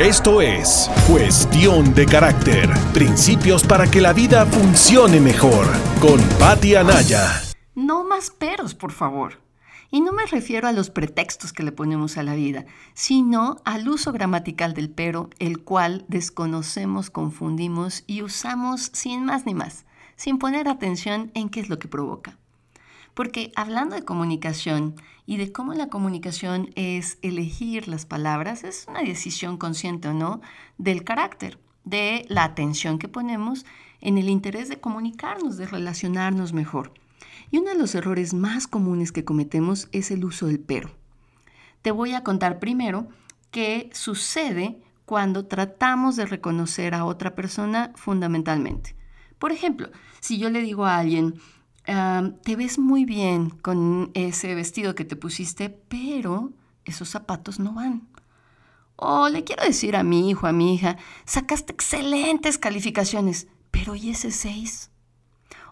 Esto es Cuestión de Carácter, principios para que la vida funcione mejor, con Patti Anaya. No más peros, por favor. Y no me refiero a los pretextos que le ponemos a la vida, sino al uso gramatical del pero, el cual desconocemos, confundimos y usamos sin más ni más, sin poner atención en qué es lo que provoca. Porque hablando de comunicación y de cómo la comunicación es elegir las palabras, es una decisión consciente o no del carácter, de la atención que ponemos en el interés de comunicarnos, de relacionarnos mejor. Y uno de los errores más comunes que cometemos es el uso del pero. Te voy a contar primero qué sucede cuando tratamos de reconocer a otra persona fundamentalmente. Por ejemplo, si yo le digo a alguien, te ves muy bien con ese vestido que te pusiste, pero esos zapatos no van. O le quiero decir a mi hijo, a mi hija, sacaste excelentes calificaciones, pero ¿y ese 6?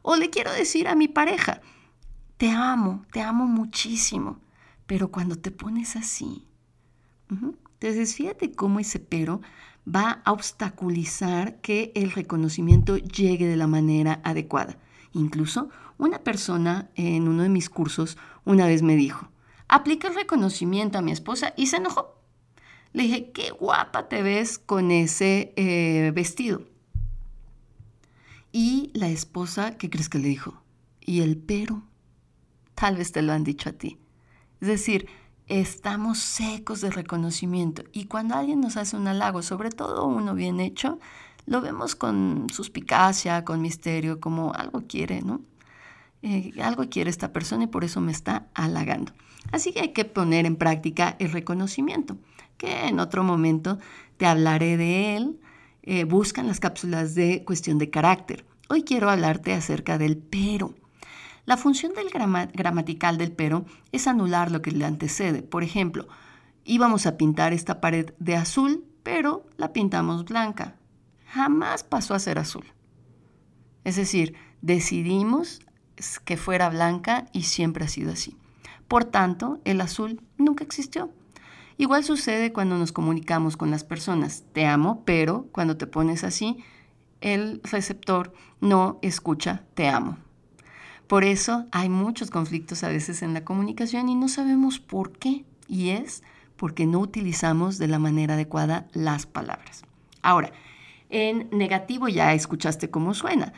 O le quiero decir a mi pareja, te amo, te amo muchísimo, pero cuando te pones así. Entonces, fíjate cómo ese pero va a obstaculizar que el reconocimiento llegue de la manera adecuada. Incluso una persona en uno de mis cursos una vez me dijo, aplica el reconocimiento a mi esposa y se enojó. Le dije, qué guapa te ves con ese eh, vestido. Y la esposa, ¿qué crees que le dijo? Y el pero, tal vez te lo han dicho a ti. Es decir, estamos secos de reconocimiento y cuando alguien nos hace un halago, sobre todo uno bien hecho, lo vemos con suspicacia, con misterio, como algo quiere, ¿no? Eh, algo quiere esta persona y por eso me está halagando. Así que hay que poner en práctica el reconocimiento, que en otro momento te hablaré de él. Eh, buscan las cápsulas de cuestión de carácter. Hoy quiero hablarte acerca del pero. La función del gramatical del pero es anular lo que le antecede. Por ejemplo, íbamos a pintar esta pared de azul, pero la pintamos blanca jamás pasó a ser azul. Es decir, decidimos que fuera blanca y siempre ha sido así. Por tanto, el azul nunca existió. Igual sucede cuando nos comunicamos con las personas. Te amo, pero cuando te pones así, el receptor no escucha te amo. Por eso hay muchos conflictos a veces en la comunicación y no sabemos por qué. Y es porque no utilizamos de la manera adecuada las palabras. Ahora, en negativo ya escuchaste cómo suena.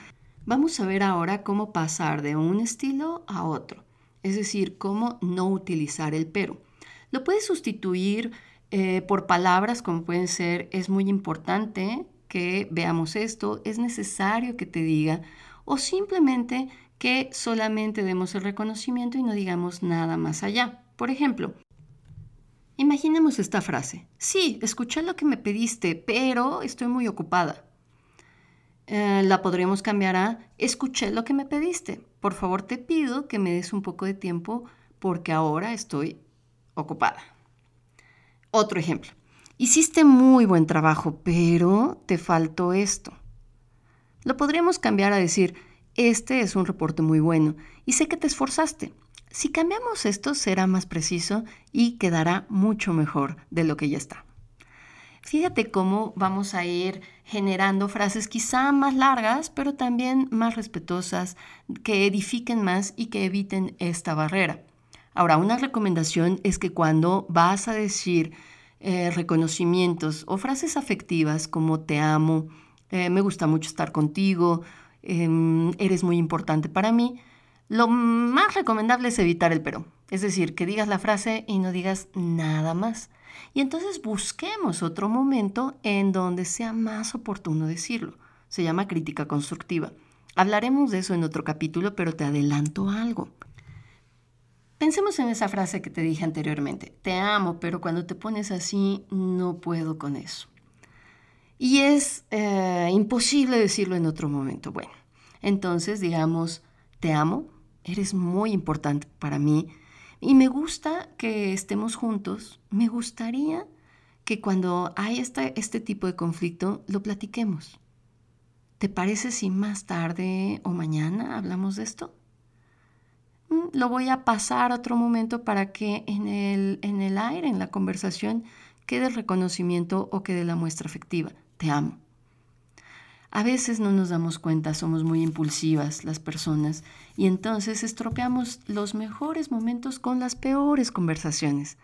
Vamos a ver ahora cómo pasar de un estilo a otro, es decir, cómo no utilizar el pero. Lo puedes sustituir eh, por palabras como pueden ser es muy importante que veamos esto, es necesario que te diga o simplemente que solamente demos el reconocimiento y no digamos nada más allá. Por ejemplo, Imaginemos esta frase. Sí, escuché lo que me pediste, pero estoy muy ocupada. Eh, la podríamos cambiar a escuché lo que me pediste. Por favor, te pido que me des un poco de tiempo porque ahora estoy ocupada. Otro ejemplo. Hiciste muy buen trabajo, pero te faltó esto. Lo podríamos cambiar a decir, este es un reporte muy bueno y sé que te esforzaste. Si cambiamos esto será más preciso y quedará mucho mejor de lo que ya está. Fíjate cómo vamos a ir generando frases quizá más largas, pero también más respetuosas, que edifiquen más y que eviten esta barrera. Ahora, una recomendación es que cuando vas a decir eh, reconocimientos o frases afectivas como te amo, eh, me gusta mucho estar contigo, em, eres muy importante para mí, lo más recomendable es evitar el pero, es decir, que digas la frase y no digas nada más. Y entonces busquemos otro momento en donde sea más oportuno decirlo. Se llama crítica constructiva. Hablaremos de eso en otro capítulo, pero te adelanto algo. Pensemos en esa frase que te dije anteriormente. Te amo, pero cuando te pones así, no puedo con eso. Y es eh, imposible decirlo en otro momento. Bueno, entonces digamos, te amo, eres muy importante para mí y me gusta que estemos juntos. Me gustaría que cuando hay este, este tipo de conflicto lo platiquemos. ¿Te parece si más tarde o mañana hablamos de esto? Mm, lo voy a pasar otro momento para que en el, en el aire, en la conversación, que del reconocimiento o que de la muestra afectiva. Te amo. A veces no nos damos cuenta, somos muy impulsivas las personas y entonces estropeamos los mejores momentos con las peores conversaciones.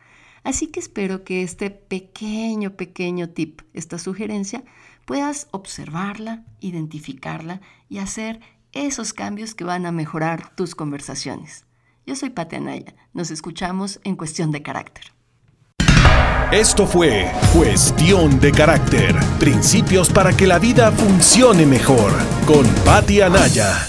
Así que espero que este pequeño, pequeño tip, esta sugerencia, puedas observarla, identificarla y hacer esos cambios que van a mejorar tus conversaciones. Yo soy Pati Anaya. Nos escuchamos en Cuestión de Carácter. Esto fue Cuestión de Carácter. Principios para que la vida funcione mejor. Con Pati Anaya.